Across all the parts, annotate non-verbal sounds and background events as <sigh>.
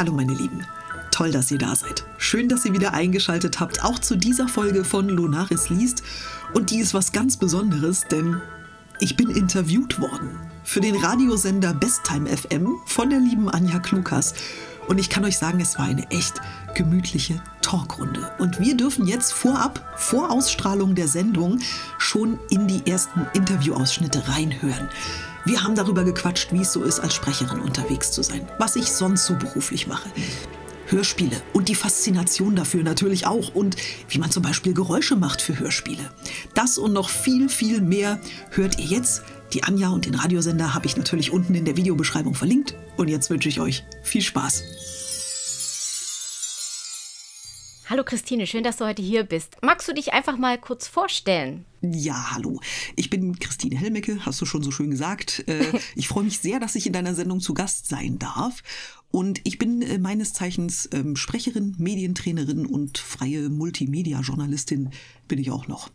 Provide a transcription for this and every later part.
Hallo meine Lieben. Toll, dass ihr da seid. Schön, dass ihr wieder eingeschaltet habt, auch zu dieser Folge von Lunaris liest. Und die ist was ganz Besonderes, denn ich bin interviewt worden für den Radiosender Besttime FM von der lieben Anja Klukas. Und ich kann euch sagen, es war eine echt gemütliche Talkrunde. Und wir dürfen jetzt vorab, vor Ausstrahlung der Sendung, schon in die ersten Interviewausschnitte reinhören. Wir haben darüber gequatscht, wie es so ist, als Sprecherin unterwegs zu sein, was ich sonst so beruflich mache. Hörspiele und die Faszination dafür natürlich auch und wie man zum Beispiel Geräusche macht für Hörspiele. Das und noch viel, viel mehr hört ihr jetzt. Die Anja und den Radiosender habe ich natürlich unten in der Videobeschreibung verlinkt. Und jetzt wünsche ich euch viel Spaß. Hallo Christine, schön, dass du heute hier bist. Magst du dich einfach mal kurz vorstellen? Ja, hallo. Ich bin Christine Helmecke, hast du schon so schön gesagt. Äh, <laughs> ich freue mich sehr, dass ich in deiner Sendung zu Gast sein darf. Und ich bin äh, meines Zeichens ähm, Sprecherin, Medientrainerin und freie Multimedia-Journalistin bin ich auch noch.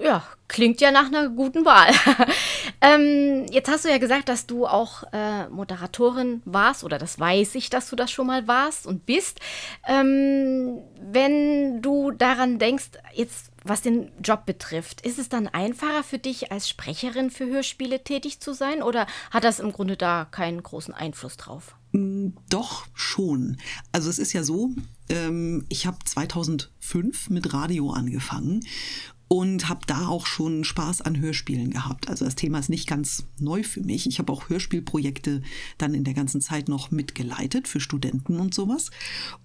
Ja, klingt ja nach einer guten Wahl. <laughs> ähm, jetzt hast du ja gesagt, dass du auch äh, Moderatorin warst, oder das weiß ich, dass du das schon mal warst und bist. Ähm, wenn du daran denkst, jetzt was den Job betrifft, ist es dann einfacher für dich, als Sprecherin für Hörspiele tätig zu sein, oder hat das im Grunde da keinen großen Einfluss drauf? Mm, doch, schon. Also es ist ja so, ähm, ich habe 2005 mit Radio angefangen und habe da auch schon Spaß an Hörspielen gehabt. Also das Thema ist nicht ganz neu für mich. Ich habe auch Hörspielprojekte dann in der ganzen Zeit noch mitgeleitet für Studenten und sowas.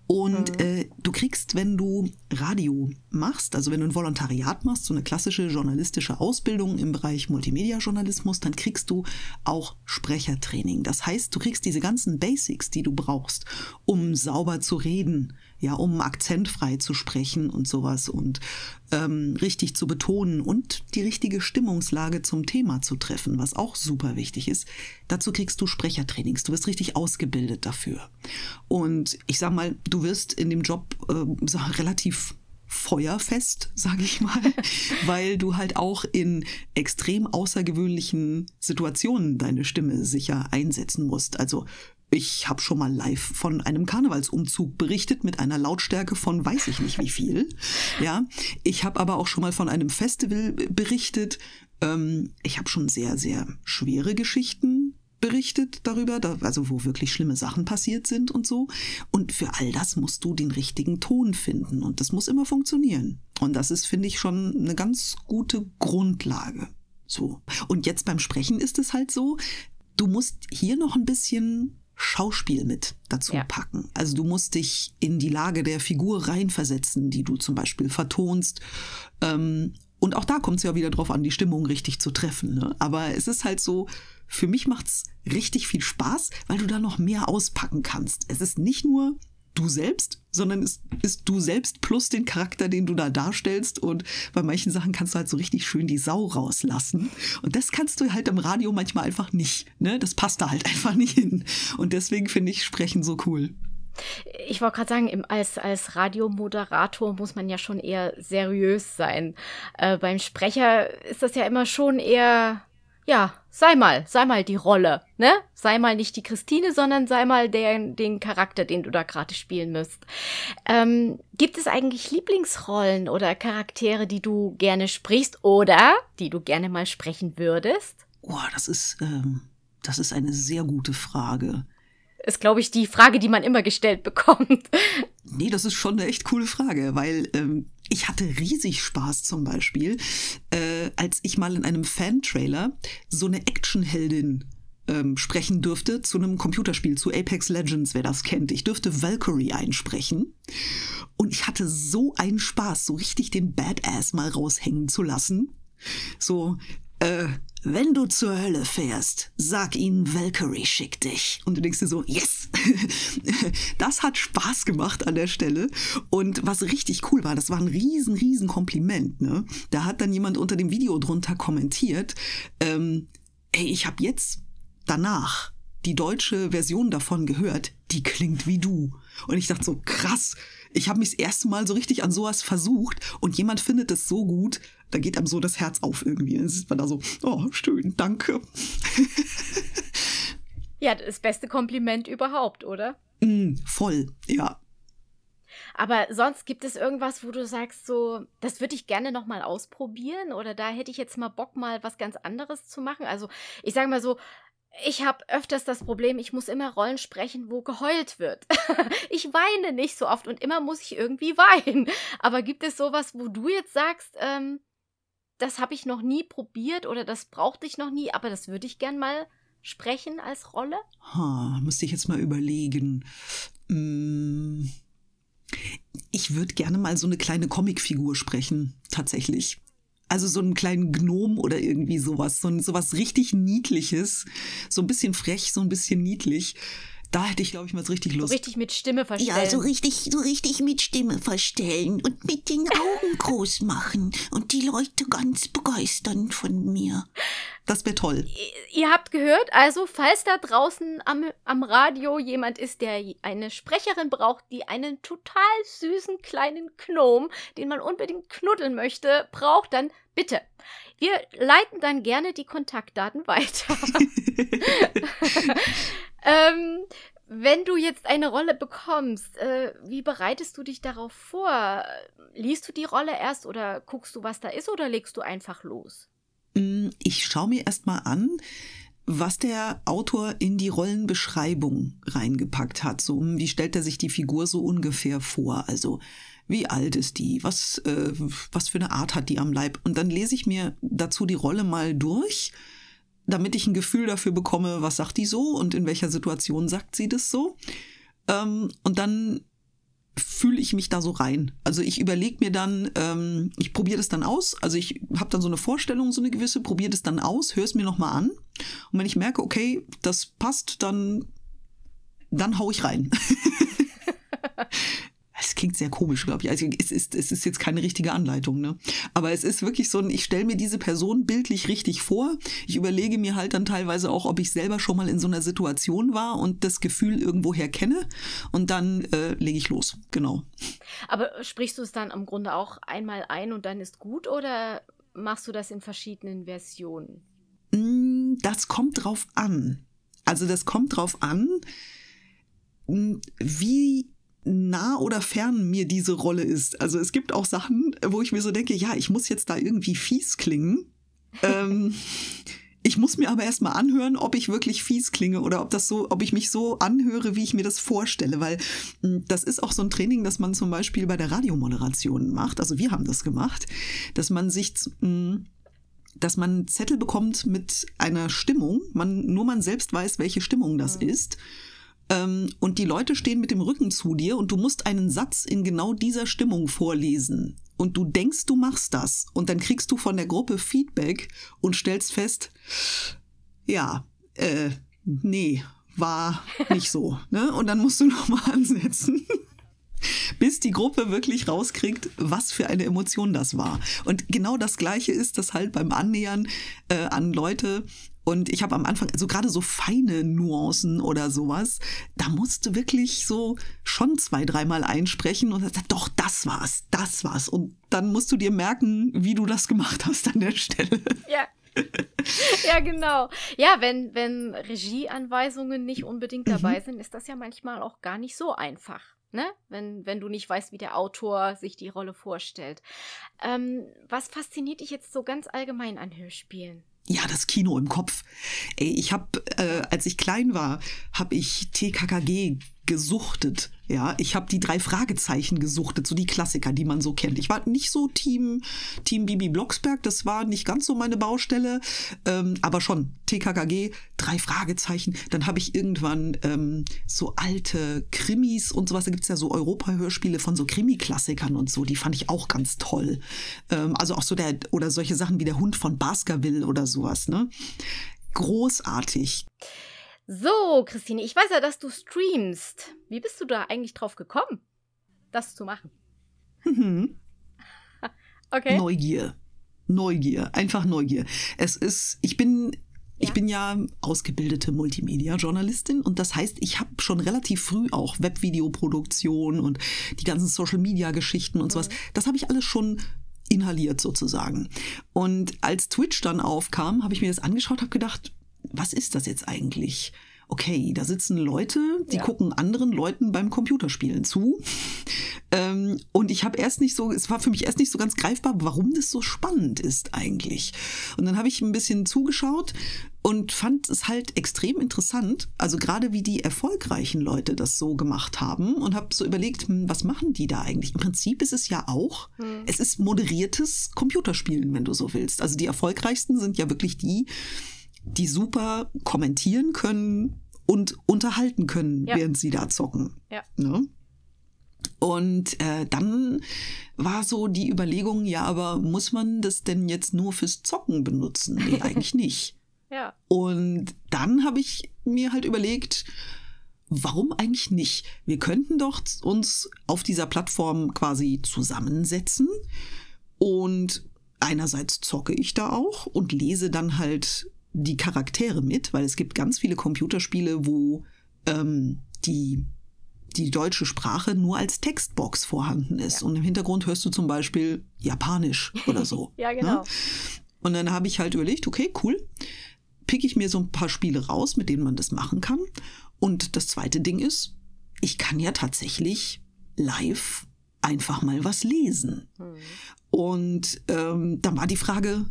Und mhm. äh, du kriegst, wenn du Radio machst, also wenn du ein Volontariat machst, so eine klassische journalistische Ausbildung im Bereich Multimedia-Journalismus, dann kriegst du auch Sprechertraining. Das heißt, du kriegst diese ganzen Basics, die du brauchst, um sauber zu reden, ja, um akzentfrei zu sprechen und sowas und ähm, richtig zu betonen und die richtige Stimmungslage zum Thema zu treffen, was auch super wichtig ist. Dazu kriegst du Sprechertrainings. Du wirst richtig ausgebildet dafür. Und ich sag mal, du wirst in dem Job <laughs> äh, relativ feuerfest, sage ich mal, <laughs> weil du halt auch in extrem außergewöhnlichen Situationen deine Stimme sicher einsetzen musst. Also ich habe schon mal live von einem Karnevalsumzug berichtet mit einer Lautstärke von weiß ich nicht wie viel. <laughs> Ja, ich habe aber auch schon mal von einem Festival berichtet. Ähm, ich habe schon sehr, sehr schwere Geschichten berichtet darüber, da, also wo wirklich schlimme Sachen passiert sind und so. Und für all das musst du den richtigen Ton finden und das muss immer funktionieren. Und das ist, finde ich, schon eine ganz gute Grundlage. So. Und jetzt beim Sprechen ist es halt so, du musst hier noch ein bisschen Schauspiel mit dazu ja. packen. Also du musst dich in die Lage der Figur reinversetzen, die du zum Beispiel vertonst. Ähm, und auch da kommt es ja wieder drauf an, die Stimmung richtig zu treffen. Ne? Aber es ist halt so, für mich macht's richtig viel Spaß, weil du da noch mehr auspacken kannst. Es ist nicht nur du selbst, sondern es ist du selbst plus den Charakter, den du da darstellst. Und bei manchen Sachen kannst du halt so richtig schön die Sau rauslassen. Und das kannst du halt im Radio manchmal einfach nicht. Ne? Das passt da halt <laughs> einfach nicht hin. Und deswegen finde ich Sprechen so cool. Ich wollte gerade sagen, als, als Radiomoderator muss man ja schon eher seriös sein. Äh, beim Sprecher ist das ja immer schon eher ja, sei mal, sei mal die Rolle, ne? Sei mal nicht die Christine, sondern sei mal der, den Charakter, den du da gerade spielen müsst. Ähm, gibt es eigentlich Lieblingsrollen oder Charaktere, die du gerne sprichst oder die du gerne mal sprechen würdest? Oh, das ist, ähm, das ist eine sehr gute Frage. Ist, glaube ich, die Frage, die man immer gestellt bekommt. Nee, das ist schon eine echt coole Frage, weil ähm, ich hatte riesig Spaß zum Beispiel, äh, als ich mal in einem Fan-Trailer so eine Actionheldin ähm, sprechen dürfte zu einem Computerspiel, zu Apex Legends, wer das kennt. Ich dürfte Valkyrie einsprechen. Und ich hatte so einen Spaß, so richtig den Badass mal raushängen zu lassen. So, äh, wenn du zur Hölle fährst, sag ihnen, Valkyrie schickt dich. Und du denkst dir so, yes! <laughs> das hat Spaß gemacht an der Stelle. Und was richtig cool war, das war ein riesen, riesen Kompliment. Ne? Da hat dann jemand unter dem Video drunter kommentiert, ähm, ey, ich habe jetzt danach die deutsche Version davon gehört, die klingt wie du. Und ich dachte so, krass, ich habe mich das erste Mal so richtig an sowas versucht und jemand findet es so gut, da geht einem so das Herz auf irgendwie. Dann ist man da so, oh, schön, danke. <laughs> Ja, das beste Kompliment überhaupt, oder? Mm, voll, ja. Aber sonst gibt es irgendwas, wo du sagst, so, das würde ich gerne noch mal ausprobieren oder da hätte ich jetzt mal Bock, mal was ganz anderes zu machen. Also ich sage mal so, ich habe öfters das Problem, ich muss immer Rollen sprechen, wo geheult wird. <laughs> ich weine nicht so oft und immer muss ich irgendwie weinen. Aber gibt es sowas, wo du jetzt sagst, ähm, das habe ich noch nie probiert oder das brauchte ich noch nie, aber das würde ich gern mal sprechen als Rolle? Ha, müsste ich jetzt mal überlegen. Hm. Ich würde gerne mal so eine kleine Comicfigur sprechen, tatsächlich. Also so einen kleinen Gnom oder irgendwie sowas. So, ein, sowas richtig Niedliches. So ein bisschen frech, so ein bisschen niedlich. Da hätte ich, glaube ich, mal so richtig Lust. So richtig mit Stimme verstellen. Ja, so richtig, so richtig mit Stimme verstellen und mit den Augen <laughs> groß machen und die Leute ganz begeistern von mir. Das wäre toll. Ihr habt gehört, also falls da draußen am, am Radio jemand ist, der eine Sprecherin braucht, die einen total süßen kleinen Gnom, den man unbedingt knuddeln möchte, braucht, dann bitte. Wir leiten dann gerne die Kontaktdaten weiter. <laughs> <laughs> ähm, wenn du jetzt eine Rolle bekommst, äh, wie bereitest du dich darauf vor? Liest du die Rolle erst oder guckst du, was da ist oder legst du einfach los? Mm, ich schaue mir erstmal an, was der Autor in die Rollenbeschreibung reingepackt hat. So, hm, wie stellt er sich die Figur so ungefähr vor? Also, wie alt ist die? Was, äh, was für eine Art hat die am Leib? Und dann lese ich mir dazu die Rolle mal durch damit ich ein Gefühl dafür bekomme, was sagt die so und in welcher Situation sagt sie das so. Ähm, und dann fühle ich mich da so rein. Also ich überlege mir dann, ähm, ich probiere das dann aus. Also ich habe dann so eine Vorstellung, so eine gewisse, probiere das dann aus, höre es mir nochmal an. Und wenn ich merke, okay, das passt, dann, dann hau ich rein. <laughs> <laughs> Es klingt sehr komisch, glaube ich. Also es ist, es ist jetzt keine richtige Anleitung, ne? Aber es ist wirklich so ein, ich stelle mir diese Person bildlich richtig vor. Ich überlege mir halt dann teilweise auch, ob ich selber schon mal in so einer Situation war und das Gefühl irgendwoher kenne. Und dann äh, lege ich los. Genau. Aber sprichst du es dann im Grunde auch einmal ein und dann ist gut oder machst du das in verschiedenen Versionen? Mm, das kommt drauf an. Also das kommt drauf an, mm, wie nah oder fern mir diese Rolle ist. Also es gibt auch Sachen, wo ich mir so denke, ja, ich muss jetzt da irgendwie fies klingen. ähm, <laughs> ich muss mir aber erstmal anhören, ob ich wirklich fies klinge oder ob das so, ob ich mich so anhöre, wie ich mir das vorstelle, weil hm, das ist auch so ein Training, das man zum Beispiel bei der Radiomoderation macht. Also wir haben das gemacht, dass man sich hm, dass man Zettel bekommt mit einer Stimmung, man nur man selbst weiß, welche Stimmung das mhm. ist ähm, und die Leute stehen mit dem Rücken zu dir und du musst einen Satz in genau dieser Stimmung vorlesen. Und du denkst, du machst das. Und dann kriegst du von der Gruppe Feedback und stellst fest, ja, äh, nee, war nicht so. <laughs> Ne? Und dann musst du nochmal ansetzen. bis die Gruppe wirklich rauskriegt, was für eine Emotion das war. Und genau das Gleiche ist das halt beim Annähern äh, an Leute, und ich habe am Anfang, also gerade so feine Nuancen oder sowas, da musste wirklich so schon zwei, dreimal einsprechen und sagt, doch, das war's, das war's. Und dann musst du dir merken, wie du das gemacht hast an der Stelle. Ja. ja, genau. Ja, wenn, wenn Regieanweisungen nicht unbedingt mhm. dabei mhm. sind, ist das ja manchmal auch gar nicht so einfach. Ne? Wenn, wenn du nicht weißt, wie der Autor sich die Rolle vorstellt. Ähm, was fasziniert dich jetzt so ganz allgemein an Hörspielen? Ja, das Kino im Kopf. Ey, ich habe, äh, als ich klein war, habe ich TKKG gesuchtet. Ja, ich habe die drei Fragezeichen gesuchtet, so die Klassiker, die man so kennt. Ich war nicht so Team, Team Bibi Blocksberg, das war nicht ganz so meine Baustelle, ähm, aber schon TKKG, drei Fragezeichen. Dann habe ich irgendwann ähm, so alte Krimis und sowas. Da gibt's ja so Europa-Hörspiele von so Krimi-Klassikern und so, die fand ich auch ganz toll. Ähm, also auch so der, oder solche Sachen wie der Hund von Baskerville oder sowas, ne? Großartig. So, Christine, ich weiß ja, dass du streamst. Wie bist du da eigentlich drauf gekommen, das zu machen? Mhm. <laughs> okay. Neugier. Neugier, einfach Neugier. Es ist, ich bin ich bin ja ausgebildete Multimedia-Journalistin und das heißt, ich habe schon relativ früh auch Webvideoproduktion und die ganzen Social-Media-Geschichten und mhm. sowas. Das habe ich alles schon inhaliert sozusagen. Und als Twitch dann aufkam, habe ich mir das angeschaut, habe gedacht, was ist das jetzt eigentlich? okay, da sitzen Leute, die Ja. gucken anderen Leuten beim Computerspielen zu. Ähm, und ich habe erst nicht so, es war für mich erst nicht so ganz greifbar, warum das so spannend ist eigentlich. Und dann habe ich ein bisschen zugeschaut und fand es halt extrem interessant, also gerade wie die erfolgreichen Leute das so gemacht haben und habe so überlegt, hm, was machen die da eigentlich? Im Prinzip ist es ja auch, es ist moderiertes Computerspielen, wenn du so willst. Also die erfolgreichsten sind ja wirklich die, die super kommentieren können und unterhalten können, Ja. während sie da zocken. Ja. Ne? Und äh, dann war so die Überlegung, ja, aber muss man das denn jetzt nur fürs Zocken benutzen? Nee, <laughs> eigentlich nicht. Ja. Und dann habe ich mir halt überlegt, warum eigentlich nicht? Wir könnten doch uns auf dieser Plattform quasi zusammensetzen und einerseits zocke ich da auch und lese dann halt die Charaktere mit, weil es gibt ganz viele Computerspiele, wo ähm, die die deutsche Sprache nur als Textbox vorhanden ist. Und im Hintergrund hörst du zum Beispiel Japanisch oder so. <laughs> Ja, ne? genau. Und dann habe ich halt überlegt, okay, cool, pick ich mir so ein paar Spiele raus, mit denen man das machen kann. Und das zweite Ding ist, ich kann ja tatsächlich live einfach mal was lesen. Hm. Und ähm, dann war die Frage,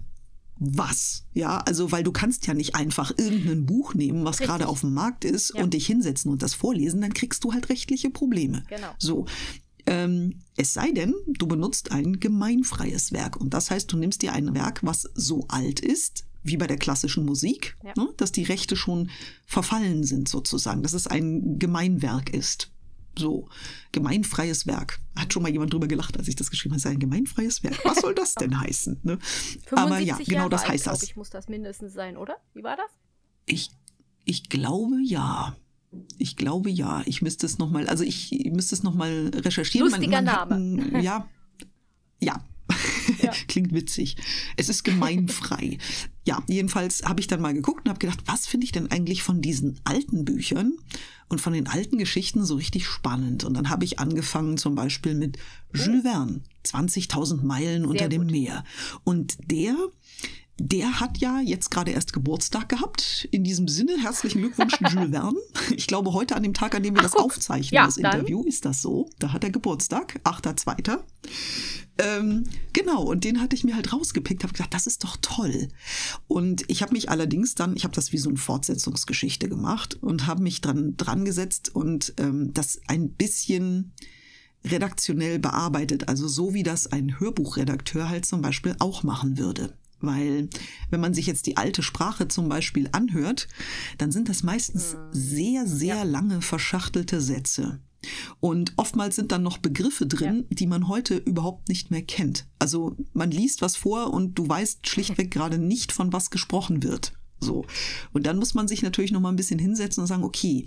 was? Ja, also weil du kannst ja nicht einfach irgendein Buch nehmen, was gerade auf dem Markt ist Ja. und dich hinsetzen und das vorlesen, dann kriegst du halt rechtliche Probleme. Genau. So. Ähm, es sei denn, du benutzt ein gemeinfreies Werk. Und das heißt, du nimmst dir ein Werk, was so alt ist, wie bei der klassischen Musik, Ja. ne, dass die Rechte schon verfallen sind sozusagen, dass es ein Gemeinwerk ist. So, gemeinfreies Werk. Hat schon mal jemand drüber gelacht, als ich das geschrieben habe. Es ist ein gemeinfreies Werk. Was soll das denn heißen? Ne? 75 <laughs> Aber ja, genau Jahre das alt, heißt das. Ich muss das mindestens sein, oder? Wie war das? Ich, ich glaube ja. Ich glaube ja. Ich müsste es nochmal, also ich müsste es nochmal recherchieren. Lustiger hat Name. ein- <laughs> ja. Ja. Ja. <laughs> Klingt witzig. Es ist gemeinfrei. <laughs> ja, jedenfalls habe ich dann mal geguckt und habe gedacht, was finde ich denn eigentlich von diesen alten Büchern und von den alten Geschichten so richtig spannend? Und dann habe ich angefangen zum Beispiel mit Jules Verne, 20.000 Meilen unter dem gut. Meer. Und der der hat ja jetzt gerade erst Geburtstag gehabt. In diesem Sinne, herzlichen Glückwunsch, <laughs> Jules Verne. Ich glaube, heute an dem Tag, an dem wir das guck. aufzeichnen, Ja, das dann. Interview, ist das so. Da hat er Geburtstag, 8.2. Ähm, genau, und den hatte ich mir halt rausgepickt, habe gedacht, das ist doch toll. Und ich habe mich allerdings dann, ich habe das wie so eine Fortsetzungsgeschichte gemacht und habe mich dran, dran gesetzt und ähm, das ein bisschen redaktionell bearbeitet, also so wie das ein Hörbuchredakteur halt zum Beispiel auch machen würde. Weil wenn man sich jetzt die alte Sprache zum Beispiel anhört, dann sind das meistens sehr, sehr lange verschachtelte Sätze. Und oftmals sind dann noch Begriffe drin, die man heute überhaupt nicht mehr kennt. Also man liest was vor und du weißt schlichtweg <laughs> gerade nicht, von was gesprochen wird. So. Und dann muss man sich natürlich noch mal ein bisschen hinsetzen und sagen, okay,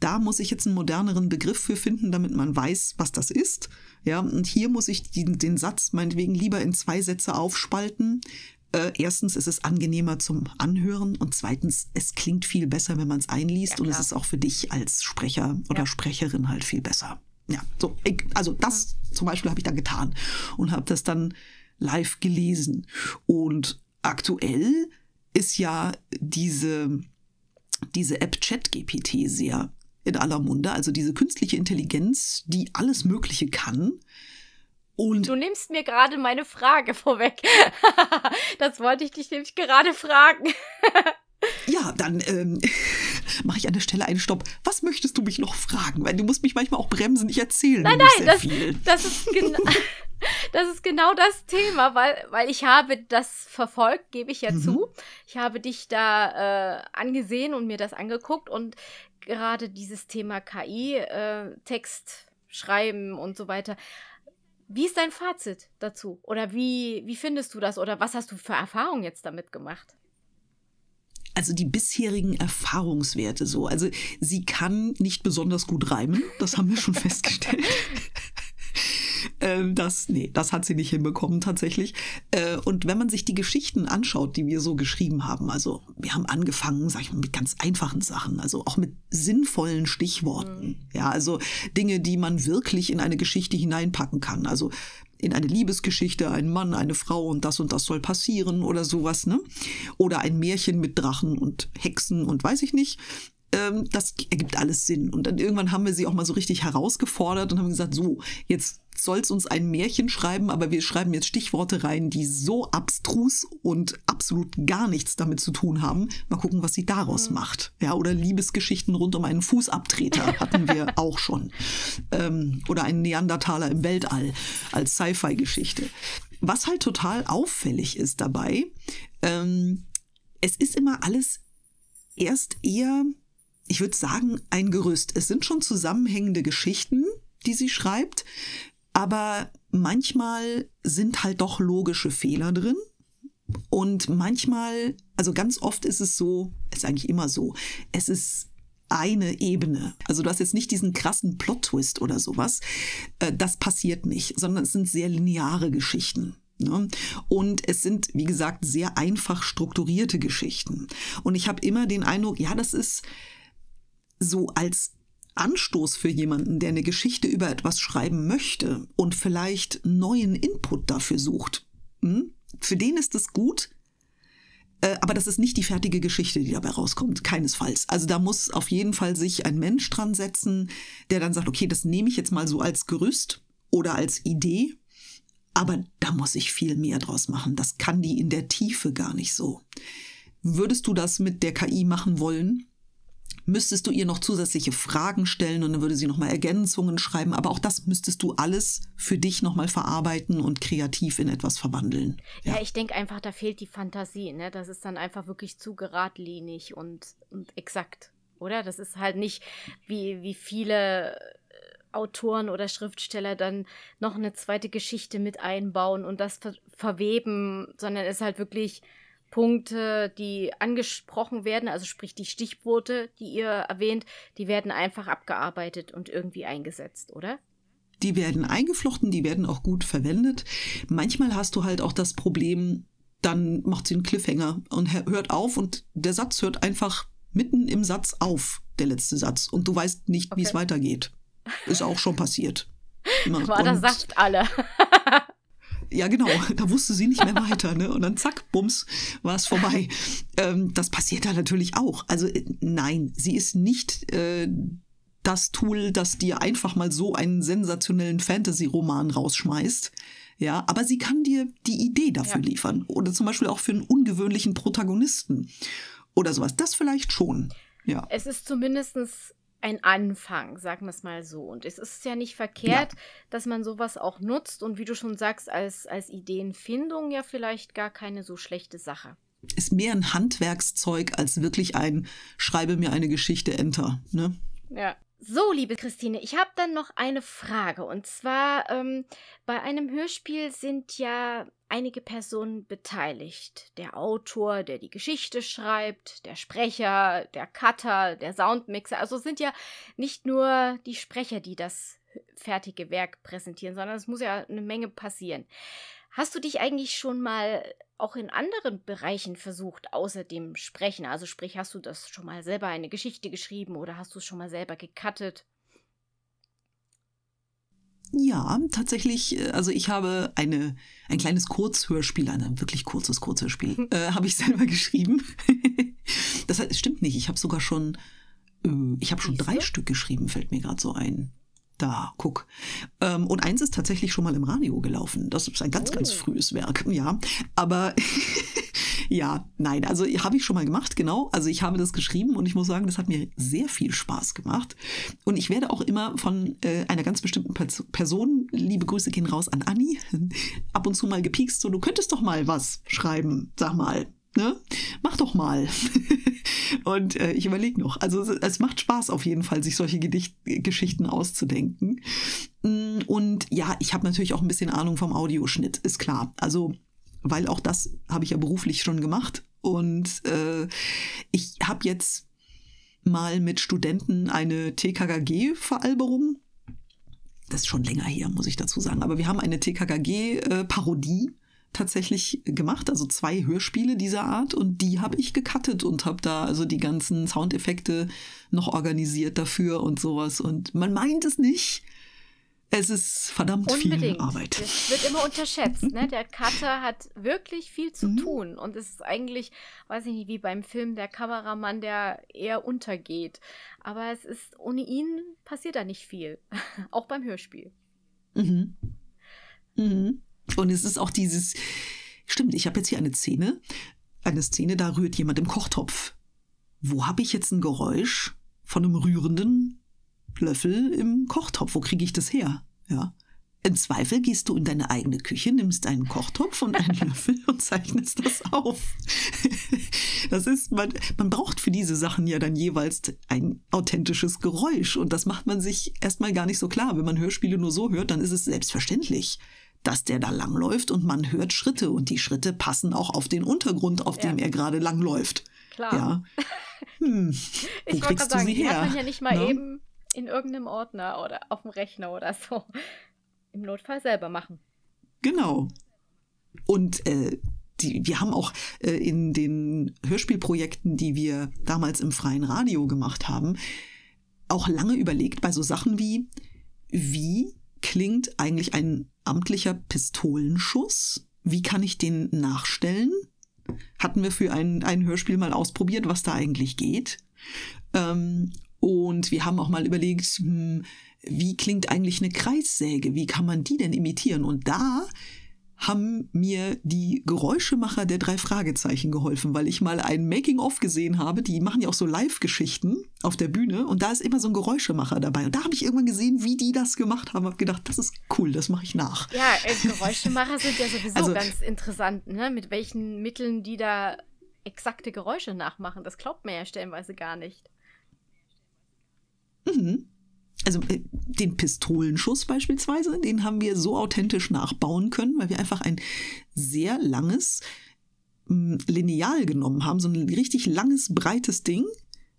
da muss ich jetzt einen moderneren Begriff für finden, damit man weiß, was das ist. Ja, und hier muss ich den, den Satz meinetwegen lieber in zwei Sätze aufspalten. Äh, erstens ist es angenehmer zum Anhören und zweitens, es klingt viel besser, wenn man es einliest Ja, und es ist auch für dich als Sprecher oder Ja. Sprecherin halt viel besser. Ja, so, ich, also das zum Beispiel habe ich dann getan und habe das dann live gelesen. Und aktuell ist ja diese, diese App ChatGPT sehr in aller Munde, also diese künstliche Intelligenz, die alles Mögliche kann. Und Du nimmst mir gerade meine Frage <laughs> vorweg. das wollte ich dich nämlich gerade fragen. ja, dann ähm, <laughs> mache ich an der Stelle einen Stopp. Was möchtest du mich noch fragen? Weil du musst mich manchmal auch bremsen. Ich erzähle Nein, nein, sehr das, viel. das, ist genau, <laughs> das ist genau das Thema, weil, weil ich habe das verfolgt, gebe ich ja Mhm. zu. Ich habe dich da äh, angesehen und mir das angeguckt und gerade dieses Thema KI, äh, Text schreiben und so weiter. Wie ist dein Fazit dazu? Oder wie, wie findest du das? Oder was hast du für Erfahrungen jetzt damit gemacht? Also die bisherigen Erfahrungswerte so. Also sie kann nicht besonders gut reimen, das haben wir schon <laughs> festgestellt. Ähm, das, nee, das hat sie nicht hinbekommen tatsächlich. Äh, und wenn man sich die Geschichten anschaut, die wir so geschrieben haben, also wir haben angefangen, sag ich mal, mit ganz einfachen Sachen, also auch mit sinnvollen Stichworten. Ja, also Dinge, die man wirklich in eine Geschichte hineinpacken kann. Also in eine Liebesgeschichte, ein Mann, eine Frau und das und das soll passieren oder sowas, ne? Oder ein Märchen mit Drachen und Hexen und weiß ich nicht. Ähm, das ergibt alles Sinn. Und dann irgendwann haben wir sie auch mal so richtig herausgefordert und haben gesagt, so, jetzt soll es uns ein Märchen schreiben, aber wir schreiben jetzt Stichworte rein, die so abstrus und absolut gar nichts damit zu tun haben. Mal gucken, was sie daraus mhm. macht. Ja, oder Liebesgeschichten rund um einen Fußabtreter <laughs> hatten wir auch schon. Ähm, oder einen Neandertaler im Weltall als Sci-Fi-Geschichte. Was halt total auffällig ist dabei, ähm, es ist immer alles erst eher ich würde sagen, ein Gerüst. Es sind schon zusammenhängende Geschichten, die sie schreibt, aber manchmal sind halt doch logische Fehler drin. Und manchmal, also ganz oft ist es so, ist eigentlich immer so, es ist eine Ebene. Also du hast jetzt nicht diesen krassen Plot-Twist oder sowas. Äh, das passiert nicht, sondern es sind sehr lineare Geschichten. Ne? Und es sind, wie gesagt, sehr einfach strukturierte Geschichten. Und ich habe immer den Eindruck, ja, das ist, so als Anstoß für jemanden, der eine Geschichte über etwas schreiben möchte und vielleicht neuen Input dafür sucht. Hm? Für den ist es gut, äh, aber das ist nicht die fertige Geschichte, die dabei rauskommt, keinesfalls. Also da muss auf jeden Fall sich ein Mensch dran setzen, der dann sagt, okay, das nehme ich jetzt mal so als Gerüst oder als Idee, aber da muss ich viel mehr draus machen. Das kann die in der Tiefe gar nicht so. Würdest du das mit der KI machen wollen? Müsstest du ihr noch zusätzliche Fragen stellen und dann würde sie nochmal Ergänzungen schreiben. Aber auch das müsstest du alles für dich nochmal verarbeiten und kreativ in etwas verwandeln. Ja, ja ich denke einfach, da fehlt die Fantasie. Ne? Das ist dann einfach wirklich zu geradlinig und, und exakt, oder? Das ist halt nicht wie, wie viele äh, Autoren oder Schriftsteller dann noch eine zweite Geschichte mit einbauen und das ver verweben, sondern es ist halt wirklich Punkte, die angesprochen werden, also sprich die Stichworte, die ihr erwähnt, die werden einfach abgearbeitet und irgendwie eingesetzt, oder? Die werden eingeflochten, die werden auch gut verwendet. Manchmal hast du halt auch das Problem, dann macht sie einen Cliffhanger und hört auf und der Satz hört einfach mitten im Satz auf, der letzte Satz. Und du weißt nicht, okay. wie es weitergeht. Ist auch schon passiert. War der Saft alle. Ja, genau. Da wusste sie nicht mehr weiter. Ne? Und dann zack, bums, war es vorbei. Ähm, das passiert da natürlich auch. Also äh, nein, sie ist nicht äh, das Tool, das dir einfach mal so einen sensationellen Fantasy-Roman rausschmeißt. Ja, aber sie kann dir die Idee dafür ja. liefern. Oder zum Beispiel auch für einen ungewöhnlichen Protagonisten. Oder sowas. Das vielleicht schon. Ja. Es ist zumindestens ein Anfang, sagen wir es mal so. Und es ist ja nicht verkehrt, ja. dass man sowas auch nutzt und wie du schon sagst, als, als Ideenfindung ja vielleicht gar keine so schlechte Sache. Ist mehr ein Handwerkszeug als wirklich ein Schreibe mir eine Geschichte, Enter. Ne? Ja. So, liebe Christine, ich habe dann noch eine Frage. Und zwar, ähm, bei einem Hörspiel sind ja einige Personen beteiligt. Der Autor, der die Geschichte schreibt, der Sprecher, der Cutter, der Soundmixer. Also sind ja nicht nur die Sprecher, die das fertige Werk präsentieren, sondern es muss ja eine Menge passieren. Hast du dich eigentlich schon mal auch in anderen Bereichen versucht, außer dem Sprechen? Also sprich, hast du das schon mal selber eine Geschichte geschrieben oder hast du es schon mal selber gecuttet? Ja, tatsächlich, äh, also ich habe eine, ein kleines Kurzhörspiel, ein wirklich kurzes Kurzhörspiel, <laughs> äh, habe ich selber geschrieben. <laughs> das heißt, stimmt nicht, ich habe sogar schon, äh, ich habe schon drei Stück geschrieben, fällt mir gerade so ein. Da, guck. Ähm, und eins ist tatsächlich schon mal im Radio gelaufen. Das ist ein ganz, oh. ganz frühes Werk, ja. Aber <laughs> ja, nein, also habe ich schon mal gemacht, genau. Also ich habe das geschrieben und ich muss sagen, das hat mir sehr viel Spaß gemacht. Und ich werde auch immer von äh, einer ganz bestimmten Person, liebe Grüße gehen raus an Anni, <laughs> ab und zu mal gepiekst, so du könntest doch mal was schreiben, sag mal. Ne? Mach doch mal. <laughs> Und äh, ich überlege noch. Also es, es, macht Spaß auf jeden Fall, sich solche Gedicht Geschichten auszudenken. Mm, und ja, ich habe natürlich auch ein bisschen Ahnung vom Audioschnitt, ist klar. Also, weil auch das habe ich ja beruflich schon gemacht. Und äh, ich habe jetzt mal mit Studenten eine TKKG-Veralberung. Das ist schon länger her, muss ich dazu sagen. Aber wir haben eine TKKG-Parodie tatsächlich gemacht, also zwei Hörspiele dieser Art und die habe ich gecuttet und habe da also die ganzen Soundeffekte noch organisiert dafür und sowas und man meint es nicht, Es ist verdammt Unbedingt. viel Arbeit. Das wird immer unterschätzt. Ne? Der Cutter hat wirklich viel zu Mhm. tun. Und es ist eigentlich, weiß ich nicht, wie beim Film der Kameramann, der eher untergeht. Aber es ist, ohne ihn passiert da nicht viel. <laughs> Auch beim Hörspiel. Mhm. Mhm. Und es ist auch dieses, stimmt, ich habe jetzt hier eine Szene, eine Szene, da rührt jemand im Kochtopf. Wo habe ich jetzt ein Geräusch von einem rührenden Löffel im Kochtopf? Wo kriege ich das her? Ja. Im Zweifel gehst du in deine eigene Küche, nimmst einen Kochtopf und einen <laughs> Löffel und zeichnest das auf. <laughs> Das ist, man, man braucht für diese Sachen ja dann jeweils ein authentisches Geräusch. Und das macht man sich erstmal gar nicht so klar. Wenn man Hörspiele nur so hört, dann ist es selbstverständlich, dass der da langläuft und man hört Schritte und die Schritte passen auch auf den Untergrund, auf Ja. dem er gerade langläuft. Klar. Ja. <laughs> Hm. Wo ich wollte kriegst gerade du sagen, sie die hat man ja nicht mal Ne? eben in irgendeinem Ordner oder auf dem Rechner oder so. Im Notfall selber machen. Genau. Und äh, die, wir haben auch äh, in den Hörspielprojekten, die wir damals im freien Radio gemacht haben, auch lange überlegt bei so Sachen wie, wie klingt eigentlich ein amtlicher Pistolenschuss? Wie kann ich den nachstellen? Hatten wir für ein, ein Hörspiel mal ausprobiert, was da eigentlich geht. Ähm, und wir haben auch mal überlegt, hm, wie klingt eigentlich eine Kreissäge? Wie kann man die denn imitieren? Und da haben mir die Geräuschemacher der drei Fragezeichen geholfen, weil ich mal ein Making-of gesehen habe. Die machen ja auch so Live-Geschichten auf der Bühne und da ist immer so ein Geräuschemacher dabei. Und da habe ich irgendwann gesehen, wie die das gemacht haben. Habe gedacht, das ist cool, das mache ich nach. Ja, äh, Geräuschemacher sind ja sowieso Also- ganz interessant, ne? Mit welchen Mitteln die da exakte Geräusche nachmachen. Das glaubt man ja stellenweise gar nicht. Mhm. Also äh, den Pistolenschuss beispielsweise, den haben wir so authentisch nachbauen können, weil wir einfach ein sehr langes mh, Lineal genommen haben, so ein richtig langes, breites Ding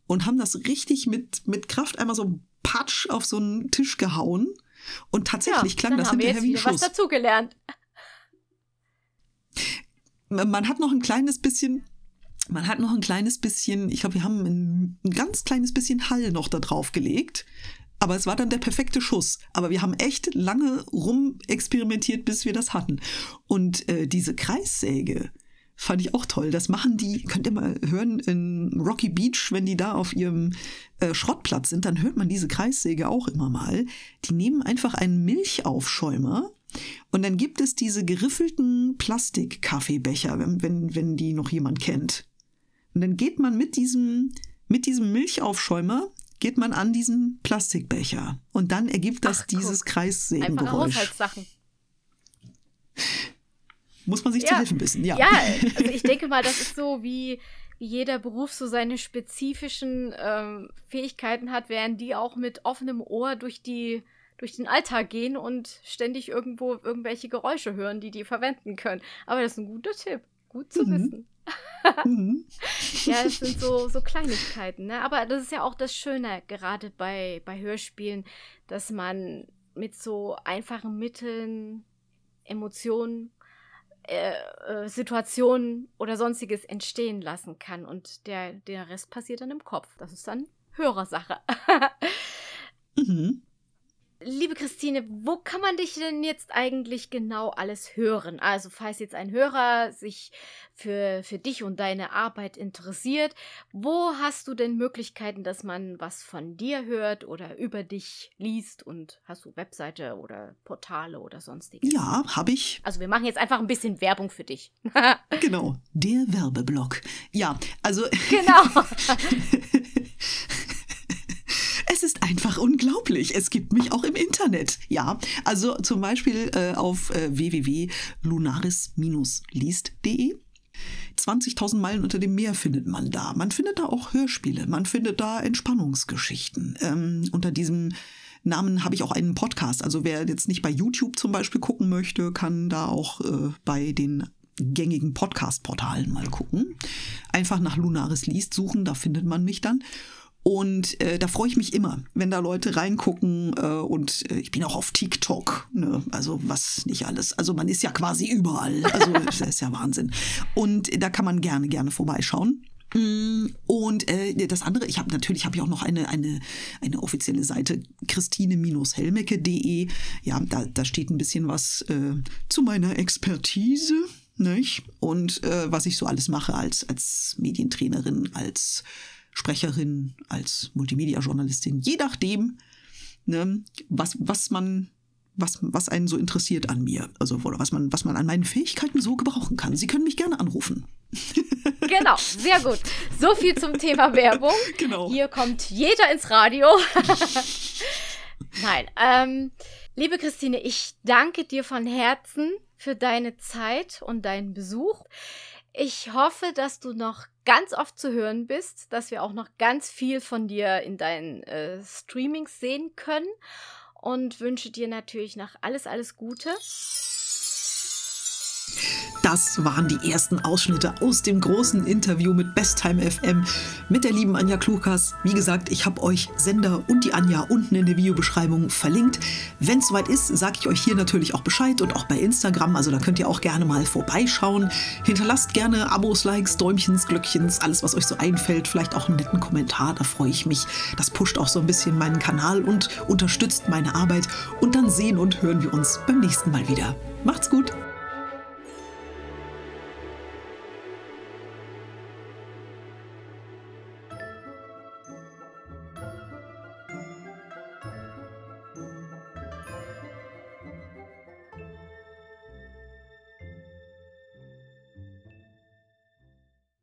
und haben das richtig mit, mit Kraft einmal so patsch auf so einen Tisch gehauen. Und tatsächlich klang dann das hinterher wie ein wieder was Schuss. dazugelernt. Man hat noch ein kleines bisschen, man hat noch ein kleines bisschen, ich glaube, wir haben ein, ein ganz kleines bisschen Hall noch da drauf gelegt. Aber es war dann der perfekte Schuss. Aber wir haben echt lange rumexperimentiert, bis wir das hatten. Und äh, diese Kreissäge fand ich auch toll. Das machen die, könnt ihr mal hören, in Rocky Beach, wenn die da auf ihrem äh, Schrottplatz sind, dann hört man diese Kreissäge auch immer mal. Die nehmen einfach einen Milchaufschäumer und dann gibt es diese geriffelten Plastikkaffeebecher, wenn, wenn, wenn die noch jemand kennt. Und dann geht man mit diesem, mit diesem Milchaufschäumer, geht man an diesen Plastikbecher. Und dann ergibt das Ach, dieses Kreissägengeräusch. Haushaltssachen. Muss man sich Ja. zu helfen wissen, ja. Ja, <laughs> also ich denke mal, das ist so wie, wie jeder Beruf so seine spezifischen ähm, Fähigkeiten hat, während die auch mit offenem Ohr durch die durch den Alltag gehen und ständig irgendwo irgendwelche Geräusche hören, die die verwenden können. Aber das ist ein guter Tipp. Gut zu Mhm. wissen. Mhm. Ja, das sind so, so Kleinigkeiten. Ne? Aber das ist ja auch das Schöne, gerade bei, bei Hörspielen, dass man mit so einfachen Mitteln Emotionen, äh, äh, Situationen oder sonstiges entstehen lassen kann. Und der, der Rest passiert dann im Kopf. Das ist dann Hörersache. <laughs> Mhm. Liebe Christine, wo kann man dich denn jetzt eigentlich genau alles hören? Also, falls jetzt ein Hörer sich für, für dich und deine Arbeit interessiert, wo hast du denn Möglichkeiten, dass man was von dir hört oder über dich liest? Und hast du Webseite oder Portale oder sonstiges? Ja, habe ich. Also, wir machen jetzt einfach ein bisschen Werbung für dich. <laughs> Genau. Der Werbeblock. Ja, also genau. <laughs> Es ist einfach unglaublich. Es gibt mich auch im Internet. Ja, also zum Beispiel äh, auf äh, www.lunaris-liest.de. 20.000 Meilen unter dem Meer findet man da. Man findet da auch Hörspiele. Man findet da Entspannungsgeschichten. Ähm, unter diesem Namen habe ich auch einen Podcast. Also wer jetzt nicht bei YouTube zum Beispiel gucken möchte, kann da auch äh, bei den gängigen Podcast-Portalen mal gucken. Einfach nach Lunaris liest suchen, da findet man mich dann. Und äh, da freue ich mich immer, wenn da Leute reingucken. Äh, und äh, ich bin auch auf TikTok. Ne? Also was nicht alles. Also man ist ja quasi überall. Also <laughs> das ist ja Wahnsinn. Und da kann man gerne, gerne vorbeischauen. Mm, und äh, das andere, ich habe natürlich habe ich auch noch eine, eine, eine offizielle Seite, christine-helmecke.de. Ja, da, da steht ein bisschen was äh, zu meiner Expertise. Nicht? Und äh, was ich so alles mache als, als Medientrainerin, als Sprecherin, als Multimedia-Journalistin, je nachdem, ne, was, was man was, was einen so interessiert an mir, also oder was man, was man an meinen Fähigkeiten so gebrauchen kann. Sie können mich gerne anrufen. <laughs> Genau, sehr gut. So viel zum Thema Werbung. <laughs> Genau. Hier kommt jeder ins Radio. <laughs> Nein, ähm, liebe Christine, ich danke dir von Herzen für deine Zeit und deinen Besuch. Ich hoffe, dass du noch ganz oft zu hören bist, dass wir auch noch ganz viel von dir in deinen äh, Streamings sehen können und wünsche dir natürlich noch alles, alles Gute. Das waren die ersten Ausschnitte aus dem großen Interview mit Besttime FM mit der lieben Anja Klukas. Wie gesagt, ich habe euch Sender und die Anja unten in der Videobeschreibung verlinkt. Wenn es soweit ist, sage ich euch hier natürlich auch Bescheid und auch bei Instagram. Also da könnt ihr auch gerne mal vorbeischauen. Hinterlasst gerne Abos, Likes, Däumchens, Glöckchens, alles, was euch so einfällt. Vielleicht auch einen netten Kommentar, da freue ich mich. Das pusht auch so ein bisschen meinen Kanal und unterstützt meine Arbeit. Und dann sehen und hören wir uns beim nächsten Mal wieder. Macht's gut!